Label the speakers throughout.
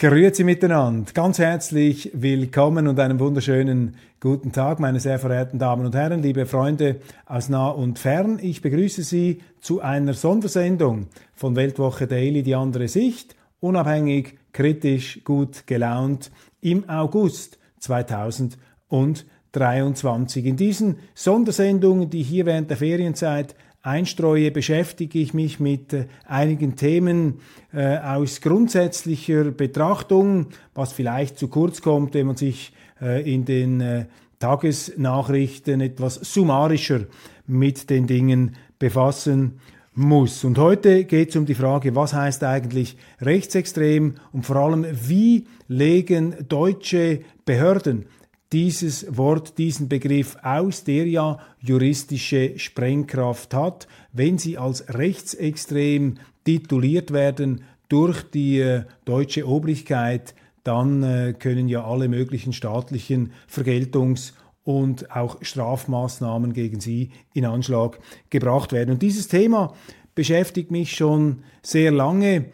Speaker 1: Grüezi miteinander. Ganz herzlich willkommen und einen wunderschönen guten Tag, meine sehr verehrten Damen und Herren, liebe Freunde aus nah und fern. Ich begrüße Sie zu einer Sondersendung von Weltwoche Daily, die andere Sicht, unabhängig, kritisch, gut gelaunt im August 2023. In diesen Sondersendungen, die hier während der Ferienzeit einstreue, beschäftige ich mich mit äh, einigen Themen äh, aus grundsätzlicher Betrachtung, was vielleicht zu kurz kommt, wenn man sich äh, in den Tagesnachrichten etwas summarischer mit den Dingen befassen muss. Und heute geht es um die Frage, was heißt eigentlich rechtsextrem und vor allem, wie legen deutsche Behörden dieses Wort, diesen Begriff aus, der ja juristische Sprengkraft hat, wenn sie als rechtsextrem tituliert werden durch die äh, deutsche Obrigkeit, dann äh, können ja alle möglichen staatlichen Vergeltungs- und auch Strafmaßnahmen gegen sie in Anschlag gebracht werden. Und dieses Thema beschäftigt mich schon sehr lange.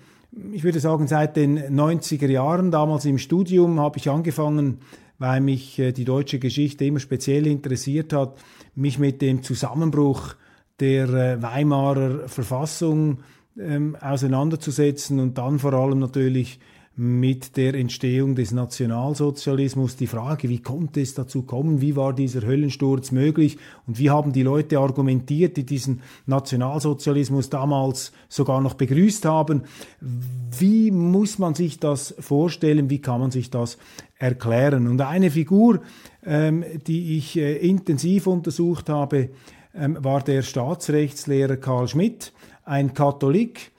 Speaker 1: Ich würde sagen, seit den 90er Jahren, damals im Studium, habe ich angefangen, weil mich äh, die deutsche Geschichte immer speziell interessiert hat, mich mit dem Zusammenbruch der äh, Weimarer Verfassung ähm, auseinanderzusetzen und dann vor allem natürlich mit der Entstehung des Nationalsozialismus die Frage, wie konnte es dazu kommen, wie war dieser Höllensturz möglich und wie haben die Leute argumentiert, die diesen Nationalsozialismus damals sogar noch begrüßt haben. Wie muss man sich das vorstellen, wie kann man sich das erklären? Und eine Figur, ähm, die ich äh, intensiv untersucht habe, ähm, war der Staatsrechtslehrer Karl Schmidt, ein Katholik,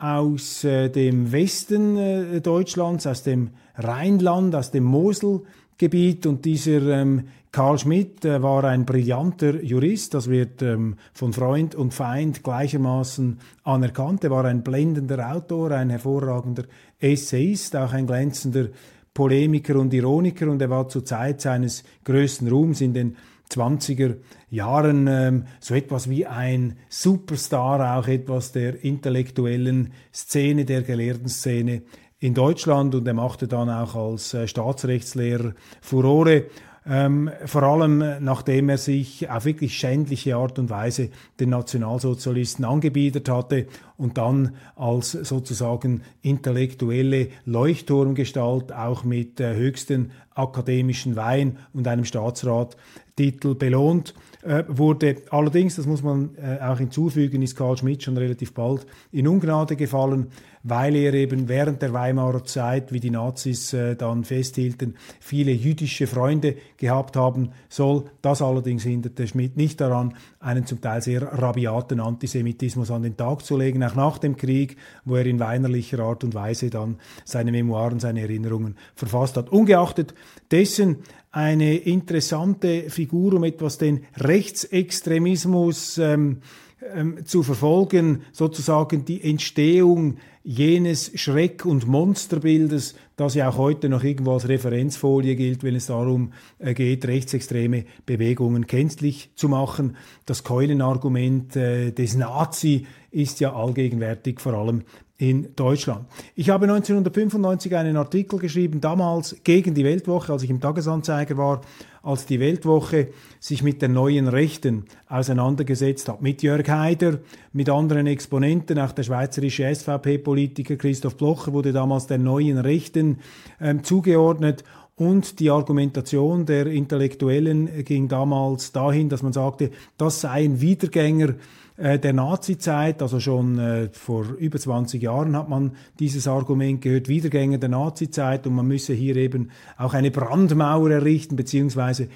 Speaker 1: aus äh, dem Westen äh, Deutschlands, aus dem Rheinland, aus dem Moselgebiet. Und dieser ähm, Karl Schmidt äh, war ein brillanter Jurist, das wird ähm, von Freund und Feind gleichermaßen anerkannt. Er war ein blendender Autor, ein hervorragender Essayist, auch ein glänzender Polemiker und Ironiker und er war zur Zeit seines größten Ruhms in den 20er Jahren ähm, so etwas wie ein Superstar, auch etwas der intellektuellen Szene, der gelehrten Szene in Deutschland. Und er machte dann auch als äh, Staatsrechtslehrer Furore ähm, vor allem äh, nachdem er sich auf wirklich schändliche Art und Weise den Nationalsozialisten angebietet hatte und dann als sozusagen intellektuelle Leuchtturmgestalt auch mit äh, höchsten akademischen Wein und einem Staatsrattitel belohnt äh, wurde. Allerdings, das muss man äh, auch hinzufügen, ist Karl Schmidt schon relativ bald in Ungnade gefallen, weil er eben während der Weimarer Zeit, wie die Nazis äh, dann festhielten, viele jüdische Freunde gehabt haben soll. Das allerdings hinderte Schmidt nicht daran, einen zum Teil sehr rabiaten Antisemitismus an den Tag zu legen, auch nach dem Krieg, wo er in weinerlicher Art und Weise dann seine Memoiren, seine Erinnerungen verfasst hat. Ungeachtet dessen eine interessante Figur, um etwas den Rechtsextremismus ähm, ähm, zu verfolgen, sozusagen die Entstehung jenes Schreck- und Monsterbildes, das ja auch heute noch irgendwo als Referenzfolie gilt, wenn es darum äh, geht, rechtsextreme Bewegungen kenntlich zu machen. Das Keulenargument äh, des Nazi ist ja allgegenwärtig, vor allem in Deutschland. Ich habe 1995 einen Artikel geschrieben, damals gegen die Weltwoche, als ich im Tagesanzeiger war, als die Weltwoche sich mit den neuen Rechten auseinandergesetzt hat. Mit Jörg Haider, mit anderen Exponenten, auch der schweizerische SVP-Politiker Christoph Blocher wurde damals der neuen Rechten ähm, zugeordnet und die Argumentation der Intellektuellen ging damals dahin, dass man sagte, das seien Wiedergänger äh, der Nazizeit, also schon äh, vor über 20 Jahren hat man dieses Argument gehört, Wiedergänger der Nazizeit. Und man müsse hier eben auch eine Brandmauer errichten, beziehungsweise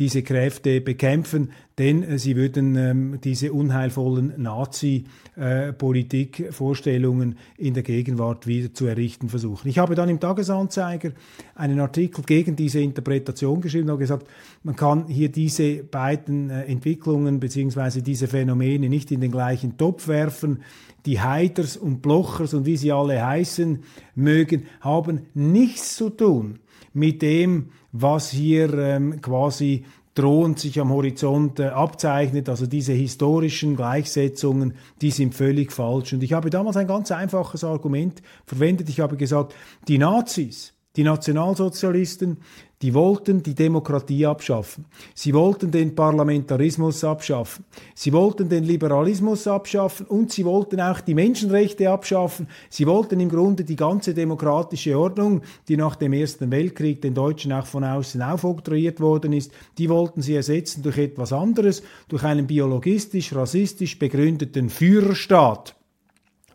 Speaker 1: diese Kräfte bekämpfen, denn äh, sie würden ähm, diese unheilvollen Nazi-Politikvorstellungen äh, in der Gegenwart wieder zu errichten versuchen. Ich habe dann im Tagesanzeiger einen Artikel gegen diese Interpretation geschrieben und gesagt, man kann hier diese beiden äh, Entwicklungen beziehungsweise diese Phänomene nicht in den gleichen Topf werfen. Die Haiders und Blochers und wie sie alle heißen mögen, haben nichts zu tun mit dem, was hier ähm, quasi drohend sich am Horizont äh, abzeichnet. Also diese historischen Gleichsetzungen, die sind völlig falsch. Und ich habe damals ein ganz einfaches Argument verwendet. Ich habe gesagt, die Nazis, die Nationalsozialisten, die wollten die Demokratie abschaffen. Sie wollten den Parlamentarismus abschaffen. Sie wollten den Liberalismus abschaffen und sie wollten auch die Menschenrechte abschaffen. Sie wollten im Grunde die ganze demokratische Ordnung, die nach dem Ersten Weltkrieg den Deutschen auch von außen aufoktroyiert worden ist, die wollten sie ersetzen durch etwas anderes, durch einen biologistisch, rassistisch begründeten Führerstaat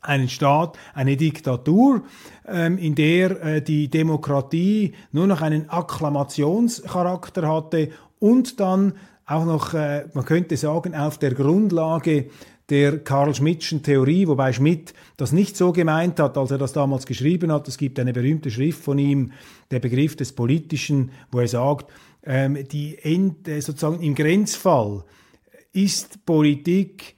Speaker 1: einen Staat, eine Diktatur, ähm, in der äh, die Demokratie nur noch einen Akklamationscharakter hatte und dann auch noch, äh, man könnte sagen, auf der Grundlage der Karl Schmidtschen Theorie, wobei Schmidt das nicht so gemeint hat, als er das damals geschrieben hat. Es gibt eine berühmte Schrift von ihm, der Begriff des Politischen, wo er sagt, ähm, die End, äh, sozusagen im Grenzfall ist Politik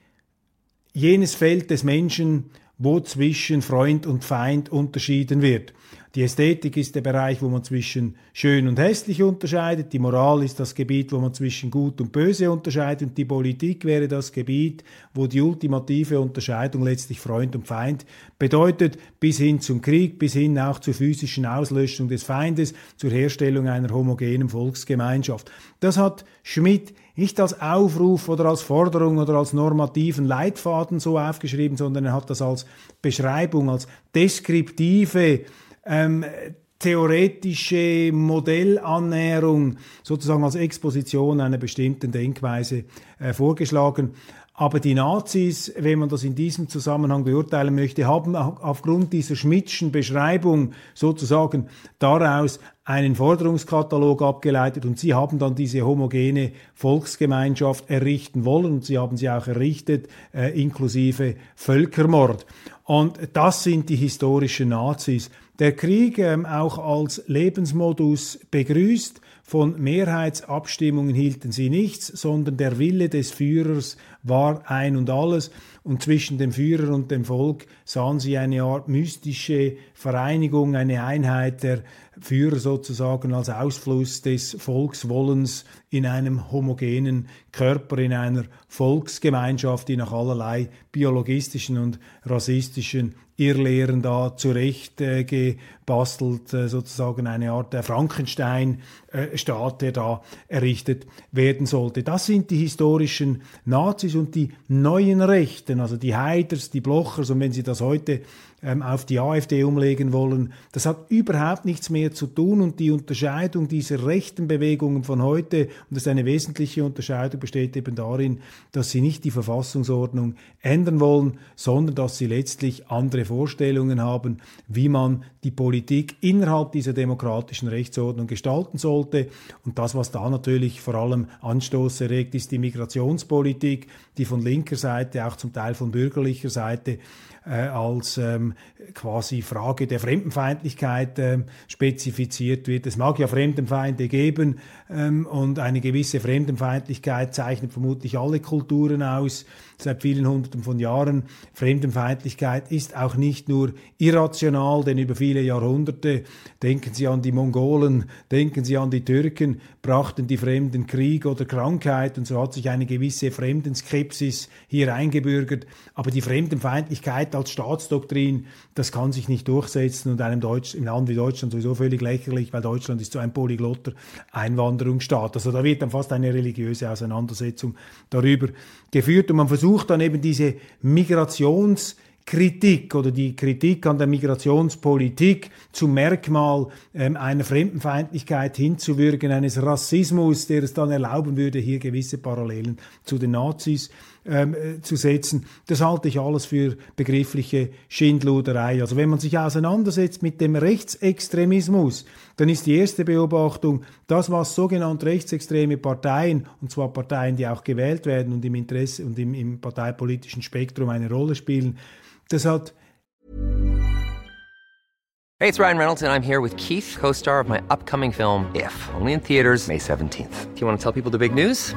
Speaker 1: jenes Feld des Menschen, wo zwischen Freund und Feind unterschieden wird. Die Ästhetik ist der Bereich, wo man zwischen schön und hässlich unterscheidet. Die Moral ist das Gebiet, wo man zwischen gut und böse unterscheidet. Und die Politik wäre das Gebiet, wo die ultimative Unterscheidung letztlich Freund und Feind bedeutet, bis hin zum Krieg, bis hin auch zur physischen Auslöschung des Feindes, zur Herstellung einer homogenen Volksgemeinschaft. Das hat Schmidt nicht als Aufruf oder als Forderung oder als normativen Leitfaden so aufgeschrieben, sondern er hat das als Beschreibung, als deskriptive ähm, theoretische Modellannäherung sozusagen als Exposition einer bestimmten Denkweise äh, vorgeschlagen. Aber die Nazis, wenn man das in diesem Zusammenhang beurteilen möchte, haben aufgrund dieser Schmidtschen Beschreibung sozusagen daraus einen Forderungskatalog abgeleitet und sie haben dann diese homogene Volksgemeinschaft errichten wollen und sie haben sie auch errichtet, äh, inklusive Völkermord. Und das sind die historischen Nazis. Der Krieg ähm, auch als Lebensmodus begrüßt, von Mehrheitsabstimmungen hielten sie nichts, sondern der Wille des Führers war ein und alles. Und zwischen dem Führer und dem Volk sahen sie eine Art mystische Vereinigung, eine Einheit der Führer sozusagen als Ausfluss des Volkswollens in einem homogenen Körper, in einer Volksgemeinschaft, die nach allerlei biologistischen und rassistischen Irrlehren da zurecht äh, äh, sozusagen eine Art der Frankenstein-Staat, der da errichtet werden sollte. Das sind die historischen Nazis und die neuen Rechten, also die Haiders, die Blochers und wenn Sie das heute ähm, auf die AfD umlegen wollen. Das hat überhaupt nichts mehr zu tun und die Unterscheidung dieser rechten Bewegungen von heute, und das ist eine wesentliche Unterscheidung, besteht eben darin, dass sie nicht die Verfassungsordnung ändern wollen, sondern dass sie letztlich andere Vorstellungen haben, wie man die Politik innerhalb dieser demokratischen Rechtsordnung gestalten sollte. Und das, was da natürlich vor allem Anstoß erregt, ist die Migrationspolitik, die von linker Seite, auch zum Teil von bürgerlicher Seite als ähm, quasi Frage der Fremdenfeindlichkeit äh, spezifiziert wird. Es mag ja Fremdenfeinde geben ähm, und eine gewisse Fremdenfeindlichkeit zeichnet vermutlich alle Kulturen aus seit vielen Hunderten von Jahren. Fremdenfeindlichkeit ist auch nicht nur irrational, denn über viele Jahrhunderte, denken Sie an die Mongolen, denken Sie an die Türken, brachten die Fremden Krieg oder Krankheit und so hat sich eine gewisse Fremdenskepsis hier eingebürgert. Aber die Fremdenfeindlichkeit als Staatsdoktrin, das kann sich nicht durchsetzen und einem Deutsch, im Land wie Deutschland sowieso völlig lächerlich, weil Deutschland ist so ein polyglotter Einwanderungsstaat. Also da wird dann fast eine religiöse Auseinandersetzung darüber geführt und man versucht dann eben diese Migrations Kritik oder die Kritik an der Migrationspolitik zum Merkmal ähm, einer Fremdenfeindlichkeit hinzuwürgen, eines Rassismus, der es dann erlauben würde, hier gewisse Parallelen zu den Nazis ähm, äh, zu setzen. Das halte ich alles für begriffliche Schindluderei. Also wenn man sich auseinandersetzt mit dem Rechtsextremismus, dann ist die erste Beobachtung, das, was sogenannte rechtsextreme Parteien, und zwar Parteien, die auch gewählt werden und im Interesse und im, im parteipolitischen Spektrum eine Rolle spielen, das hat
Speaker 2: Hey, it's Ryan Reynolds and I'm here with Keith, co-star of my upcoming film If, only in theaters May 17th. Do you want to tell people the big news?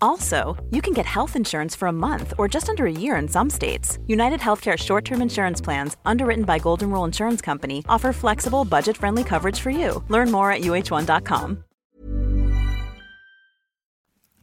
Speaker 3: Also, you can get health insurance for a month or just under a year in some states. United Healthcare short term insurance plans, underwritten by Golden Rule Insurance Company, offer flexible, budget friendly coverage for you. Learn more at uh1.com.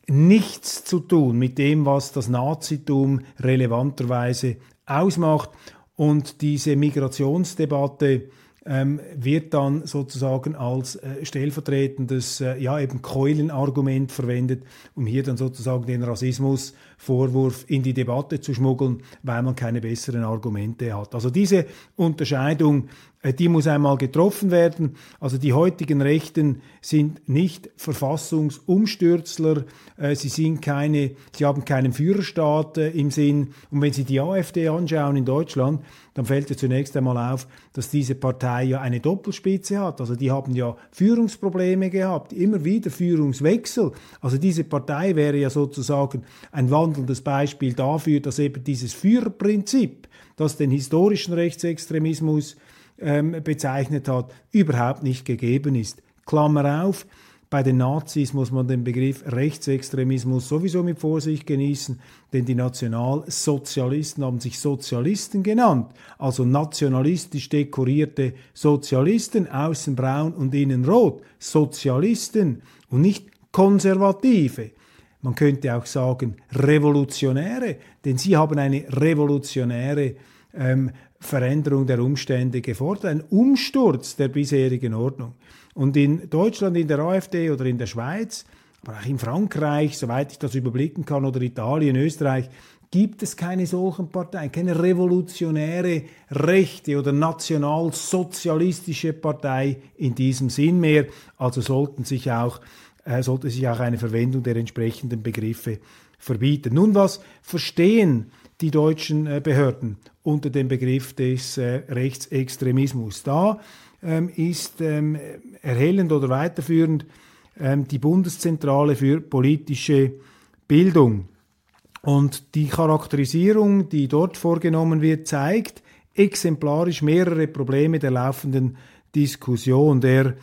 Speaker 1: Nichts zu tun mit dem, was das Nazitum relevanterweise ausmacht. Und diese Migrationsdebatte ähm, wird dann sozusagen als äh, stellvertretendes, äh, ja eben Keulenargument verwendet, um hier dann sozusagen den Rassismusvorwurf in die Debatte zu schmuggeln, weil man keine besseren Argumente hat. Also diese Unterscheidung die muss einmal getroffen werden. Also die heutigen Rechten sind nicht Verfassungsumstürzler, äh, sie sind keine, sie haben keinen Führerstaat äh, im Sinn. Und wenn Sie die AfD anschauen in Deutschland, dann fällt ja zunächst einmal auf, dass diese Partei ja eine Doppelspitze hat. Also die haben ja Führungsprobleme gehabt, immer wieder Führungswechsel. Also diese Partei wäre ja sozusagen ein wandelndes Beispiel dafür, dass eben dieses Führerprinzip, das den historischen Rechtsextremismus ähm, bezeichnet hat, überhaupt nicht gegeben ist. Klammer auf, bei den Nazis muss man den Begriff Rechtsextremismus sowieso mit Vorsicht genießen, denn die Nationalsozialisten haben sich Sozialisten genannt, also nationalistisch dekorierte Sozialisten, außen braun und innen rot, Sozialisten und nicht Konservative. Man könnte auch sagen Revolutionäre, denn sie haben eine revolutionäre ähm, Veränderung der Umstände gefordert, ein Umsturz der bisherigen Ordnung. Und in Deutschland, in der AfD oder in der Schweiz, aber auch in Frankreich, soweit ich das überblicken kann, oder Italien, Österreich, gibt es keine solchen Parteien, keine revolutionäre rechte oder nationalsozialistische Partei in diesem Sinn mehr. Also sollten sich auch, äh, sollte sich auch eine Verwendung der entsprechenden Begriffe verbieten. Nun, was verstehen die deutschen äh, Behörden unter dem Begriff des äh, Rechtsextremismus. Da ähm, ist ähm, erhellend oder weiterführend ähm, die Bundeszentrale für politische Bildung. Und die Charakterisierung, die dort vorgenommen wird, zeigt exemplarisch mehrere Probleme der laufenden Diskussion. Der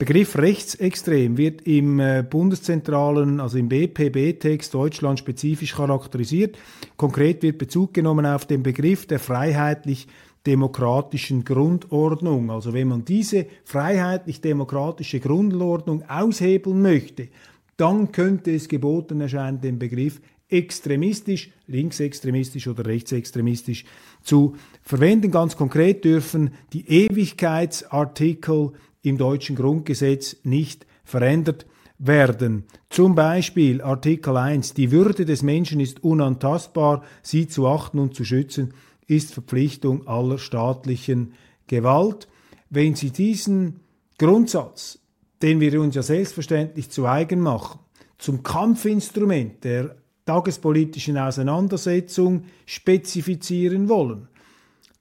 Speaker 1: Begriff rechtsextrem wird im äh, bundeszentralen, also im BPB-Text Deutschland spezifisch charakterisiert. Konkret wird Bezug genommen auf den Begriff der freiheitlich-demokratischen Grundordnung. Also wenn man diese freiheitlich-demokratische Grundordnung aushebeln möchte, dann könnte es geboten erscheinen, den Begriff extremistisch, linksextremistisch oder rechtsextremistisch zu verwenden. Ganz konkret dürfen die Ewigkeitsartikel im deutschen Grundgesetz nicht verändert werden. Zum Beispiel Artikel 1, die Würde des Menschen ist unantastbar, sie zu achten und zu schützen ist Verpflichtung aller staatlichen Gewalt. Wenn Sie diesen Grundsatz, den wir uns ja selbstverständlich zu eigen machen, zum Kampfinstrument der tagespolitischen Auseinandersetzung spezifizieren wollen,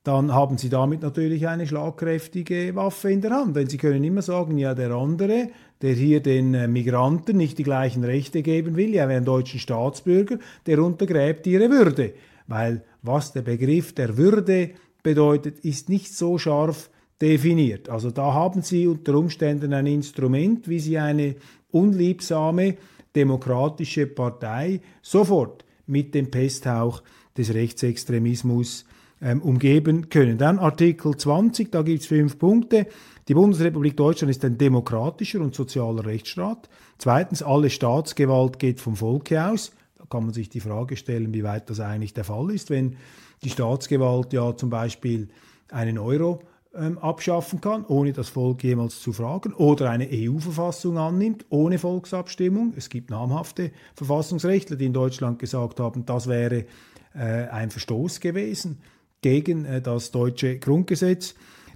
Speaker 1: dann haben Sie damit natürlich eine schlagkräftige Waffe in der Hand. Denn Sie können immer sagen, ja, der andere, der hier den äh, Migranten nicht die gleichen Rechte geben will, ja, wäre ein deutschen Staatsbürger, der untergräbt ihre Würde. Weil was der Begriff der Würde bedeutet, ist nicht so scharf definiert. Also da haben Sie unter Umständen ein Instrument, wie Sie eine unliebsame demokratische Partei sofort mit dem Pesthauch des Rechtsextremismus ähm, umgeben können. Dann Artikel 20, da gibt es fünf Punkte. Die Bundesrepublik Deutschland ist ein demokratischer und sozialer Rechtsstaat. Zweitens, alle Staatsgewalt geht vom Volke aus. Da kann man sich die Frage stellen, wie weit das eigentlich der Fall ist, wenn die Staatsgewalt ja zum Beispiel einen Euro ähm, abschaffen kann, ohne das Volk jemals zu fragen, oder eine EU-Verfassung annimmt, ohne Volksabstimmung. Es gibt namhafte Verfassungsrechtler, die in Deutschland gesagt haben, das wäre äh, ein Verstoß gewesen gegen äh, das deutsche Grundgesetz.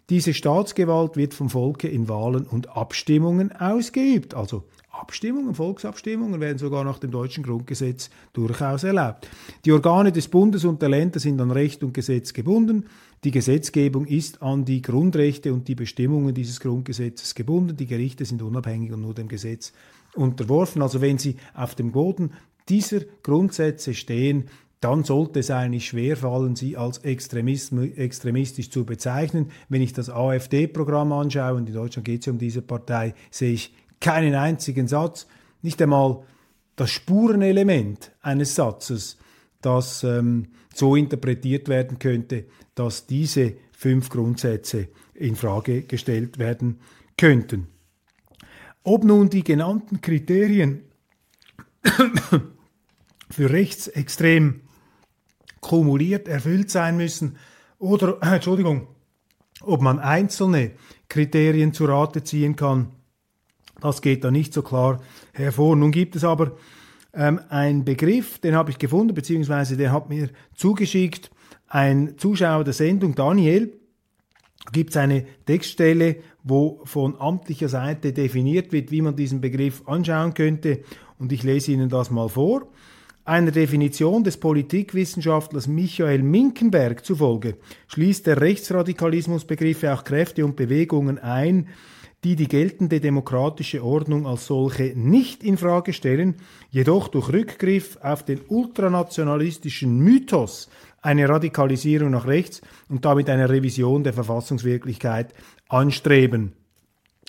Speaker 1: Diese Staatsgewalt wird vom Volke in Wahlen und Abstimmungen ausgeübt. Also Abstimmungen, Volksabstimmungen werden sogar nach dem deutschen Grundgesetz durchaus erlaubt. Die Organe des Bundes und der Länder sind an Recht und Gesetz gebunden. Die Gesetzgebung ist an die Grundrechte und die Bestimmungen dieses Grundgesetzes gebunden. Die Gerichte sind unabhängig und nur dem Gesetz unterworfen. Also wenn sie auf dem Boden dieser Grundsätze stehen, dann sollte es eigentlich schwerfallen, sie als extremistisch zu bezeichnen. Wenn ich das AfD-Programm anschaue, und in Deutschland geht es ja um diese Partei, sehe ich keinen einzigen Satz, nicht einmal das Spurenelement eines Satzes, das ähm, so interpretiert werden könnte, dass diese fünf Grundsätze in Frage gestellt werden könnten. Ob nun die genannten Kriterien für rechtsextrem kumuliert erfüllt sein müssen oder, äh, Entschuldigung, ob man einzelne Kriterien zu Rate ziehen kann, das geht da nicht so klar hervor. Nun gibt es aber ähm, einen Begriff, den habe ich gefunden, beziehungsweise der hat mir zugeschickt, ein Zuschauer der Sendung, Daniel, gibt es eine Textstelle, wo von amtlicher Seite definiert wird, wie man diesen Begriff anschauen könnte. Und ich lese Ihnen das mal vor. Einer Definition des Politikwissenschaftlers Michael Minkenberg zufolge schließt der Rechtsradikalismusbegriffe auch Kräfte und Bewegungen ein, die die geltende demokratische Ordnung als solche nicht in Frage stellen, jedoch durch Rückgriff auf den ultranationalistischen Mythos eine Radikalisierung nach rechts und damit eine Revision der Verfassungswirklichkeit anstreben.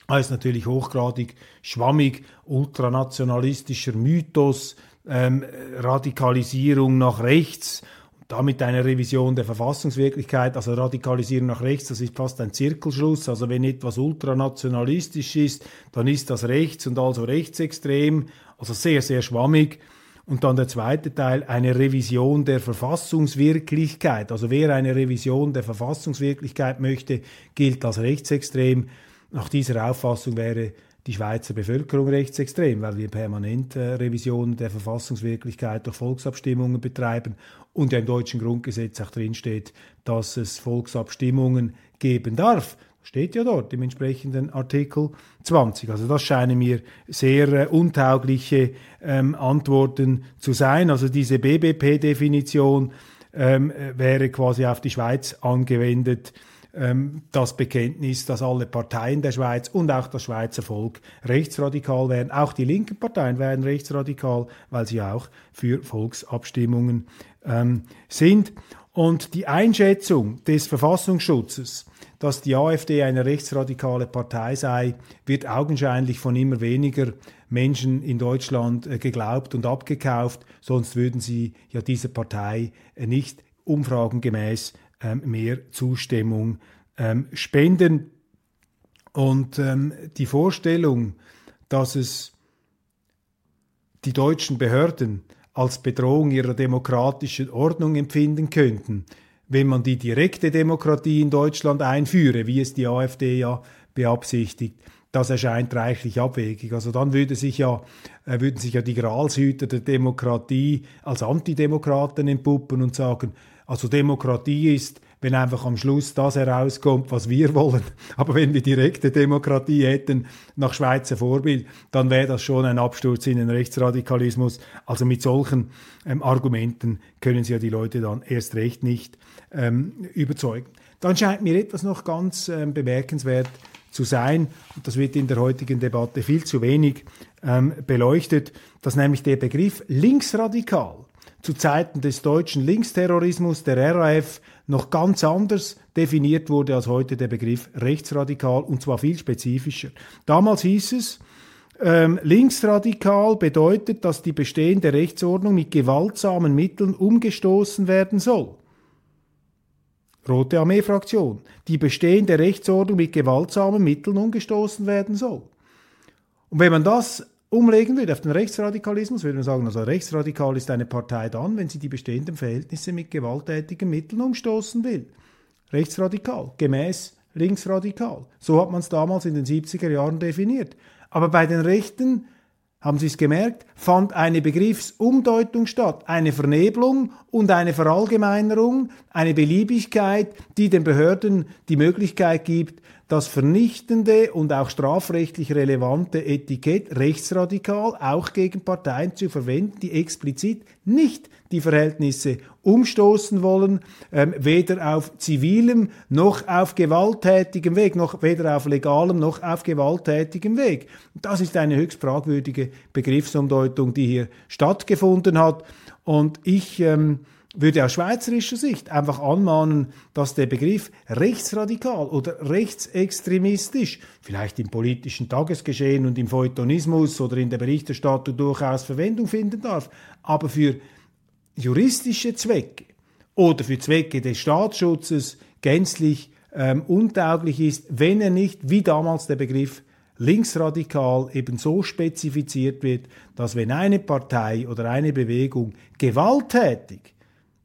Speaker 1: Als natürlich hochgradig schwammig, ultranationalistischer Mythos, ähm, Radikalisierung nach rechts, damit eine Revision der Verfassungswirklichkeit, also Radikalisierung nach rechts, das ist fast ein Zirkelschluss. Also wenn etwas ultranationalistisch ist, dann ist das rechts und also rechtsextrem, also sehr, sehr schwammig. Und dann der zweite Teil, eine Revision der Verfassungswirklichkeit. Also wer eine Revision der Verfassungswirklichkeit möchte, gilt als rechtsextrem. Nach dieser Auffassung wäre die Schweizer Bevölkerung rechtsextrem, weil wir permanent äh, Revisionen der Verfassungswirklichkeit durch Volksabstimmungen betreiben und ja im deutschen Grundgesetz auch drinsteht, dass es Volksabstimmungen geben darf. Steht ja dort im entsprechenden Artikel 20. Also das scheinen mir sehr äh, untaugliche ähm, Antworten zu sein. Also diese BBP-Definition ähm, äh, wäre quasi auf die Schweiz angewendet ähm, das Bekenntnis, dass alle Parteien der Schweiz und auch das Schweizer Volk rechtsradikal werden. Auch die linken Parteien werden rechtsradikal, weil sie auch für Volksabstimmungen ähm, sind. Und die Einschätzung des Verfassungsschutzes, dass die AfD eine rechtsradikale Partei sei, wird augenscheinlich von immer weniger Menschen in Deutschland äh, geglaubt und abgekauft, sonst würden sie ja dieser Partei äh, nicht umfragengemäß mehr Zustimmung ähm, spenden. Und ähm, die Vorstellung, dass es die deutschen Behörden als Bedrohung ihrer demokratischen Ordnung empfinden könnten, wenn man die direkte Demokratie in Deutschland einführe, wie es die AfD ja beabsichtigt, das erscheint reichlich abwegig. Also dann würde sich ja, äh, würden sich ja die Gralshüter der Demokratie als Antidemokraten entpuppen und sagen, also Demokratie ist, wenn einfach am Schluss das herauskommt, was wir wollen. Aber wenn wir direkte Demokratie hätten, nach Schweizer Vorbild, dann wäre das schon ein Absturz in den Rechtsradikalismus. Also mit solchen ähm, Argumenten können Sie ja die Leute dann erst recht nicht ähm, überzeugen. Dann scheint mir etwas noch ganz ähm, bemerkenswert zu sein, und das wird in der heutigen Debatte viel zu wenig ähm, beleuchtet, dass nämlich der Begriff linksradikal zu Zeiten des deutschen Linksterrorismus der RAF noch ganz anders definiert wurde als heute der Begriff rechtsradikal und zwar viel spezifischer. Damals hieß es, ähm, linksradikal bedeutet, dass die bestehende Rechtsordnung mit gewaltsamen Mitteln umgestoßen werden soll. Rote Armee-Fraktion, die bestehende Rechtsordnung mit gewaltsamen Mitteln umgestoßen werden soll. Und wenn man das umlegen würde auf den Rechtsradikalismus, würde man sagen, also rechtsradikal ist eine Partei dann, wenn sie die bestehenden Verhältnisse mit gewalttätigen Mitteln umstoßen will. Rechtsradikal, gemäß linksradikal. So hat man es damals in den 70er Jahren definiert. Aber bei den Rechten haben Sie es gemerkt, fand eine Begriffsumdeutung statt, eine Vernebelung und eine Verallgemeinerung, eine Beliebigkeit, die den Behörden die Möglichkeit gibt, das vernichtende und auch strafrechtlich relevante Etikett rechtsradikal auch gegen Parteien zu verwenden, die explizit nicht die Verhältnisse umstoßen wollen, ähm, weder auf zivilem noch auf gewalttätigem Weg, noch weder auf legalem noch auf gewalttätigem Weg. Das ist eine höchst fragwürdige Begriffsumdeutung, die hier stattgefunden hat. Und ich ähm, würde aus schweizerischer Sicht einfach anmahnen, dass der Begriff rechtsradikal oder rechtsextremistisch vielleicht im politischen Tagesgeschehen und im Feuilletonismus oder in der Berichterstattung durchaus Verwendung finden darf, aber für juristische Zwecke oder für Zwecke des Staatsschutzes gänzlich ähm, untauglich ist, wenn er nicht, wie damals der Begriff linksradikal eben so spezifiziert wird, dass wenn eine Partei oder eine Bewegung gewalttätig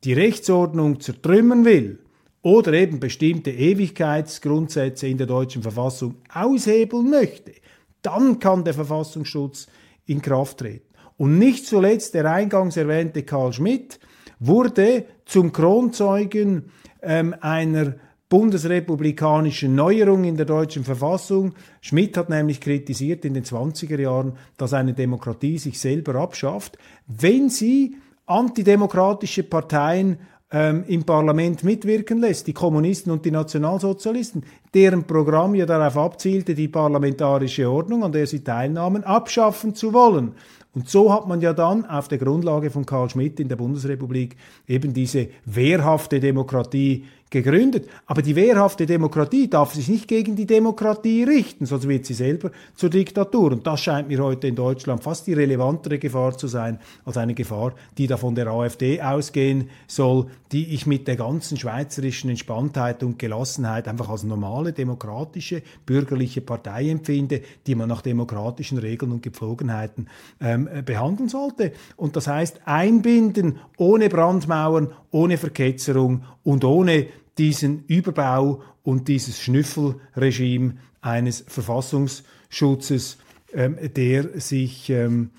Speaker 1: die Rechtsordnung zertrümmern will oder eben bestimmte Ewigkeitsgrundsätze in der deutschen Verfassung aushebeln möchte, dann kann der Verfassungsschutz in Kraft treten. Und nicht zuletzt der eingangs erwähnte Karl Schmidt wurde zum Kronzeugen ähm, einer bundesrepublikanischen Neuerung in der deutschen Verfassung. Schmidt hat nämlich kritisiert in den 20er Jahren, dass eine Demokratie sich selber abschafft, wenn sie antidemokratische Parteien ähm, im Parlament mitwirken lässt, die Kommunisten und die Nationalsozialisten, deren Programm ja darauf abzielte, die parlamentarische Ordnung, an der sie teilnahmen, abschaffen zu wollen. Und so hat man ja dann auf der Grundlage von Karl Schmidt in der Bundesrepublik eben diese wehrhafte Demokratie gegründet. Aber die wehrhafte Demokratie darf sich nicht gegen die Demokratie richten, sonst wird sie selber zur Diktatur. Und das scheint mir heute in Deutschland fast die relevantere Gefahr zu sein, als eine Gefahr, die da von der AfD ausgehen soll, die ich mit der ganzen schweizerischen Entspanntheit und Gelassenheit einfach als normale, demokratische, bürgerliche Partei empfinde, die man nach demokratischen Regeln und Gepflogenheiten ähm, behandeln sollte. Und das heißt, einbinden ohne Brandmauern, ohne Verketzerung und ohne diesen Überbau und dieses Schnüffelregime eines Verfassungsschutzes, ähm, der sich ähm,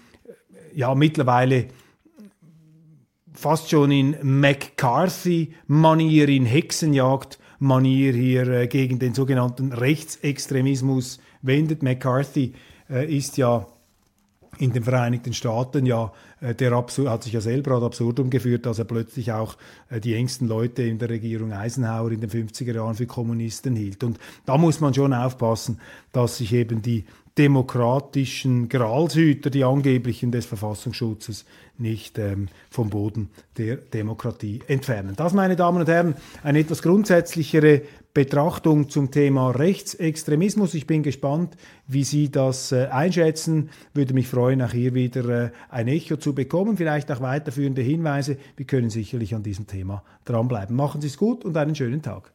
Speaker 1: ja mittlerweile fast schon in McCarthy-Manier, in Hexenjagd-Manier hier äh, gegen den sogenannten Rechtsextremismus wendet. McCarthy äh, ist ja in den Vereinigten Staaten ja, äh, der Absur hat sich ja selber ad absurdum geführt, dass er plötzlich auch äh, die engsten Leute in der Regierung Eisenhower in den 50er Jahren für Kommunisten hielt. Und da muss man schon aufpassen, dass sich eben die demokratischen Gralshüter, die angeblichen des Verfassungsschutzes, nicht ähm, vom Boden der Demokratie entfernen. Das, meine Damen und Herren, eine etwas grundsätzlichere Betrachtung zum Thema Rechtsextremismus. Ich bin gespannt, wie Sie das äh, einschätzen. Würde mich freuen, auch hier wieder äh, ein Echo zu bekommen, vielleicht auch weiterführende Hinweise. Wir können sicherlich an diesem Thema dranbleiben. Machen Sie es gut und einen schönen Tag.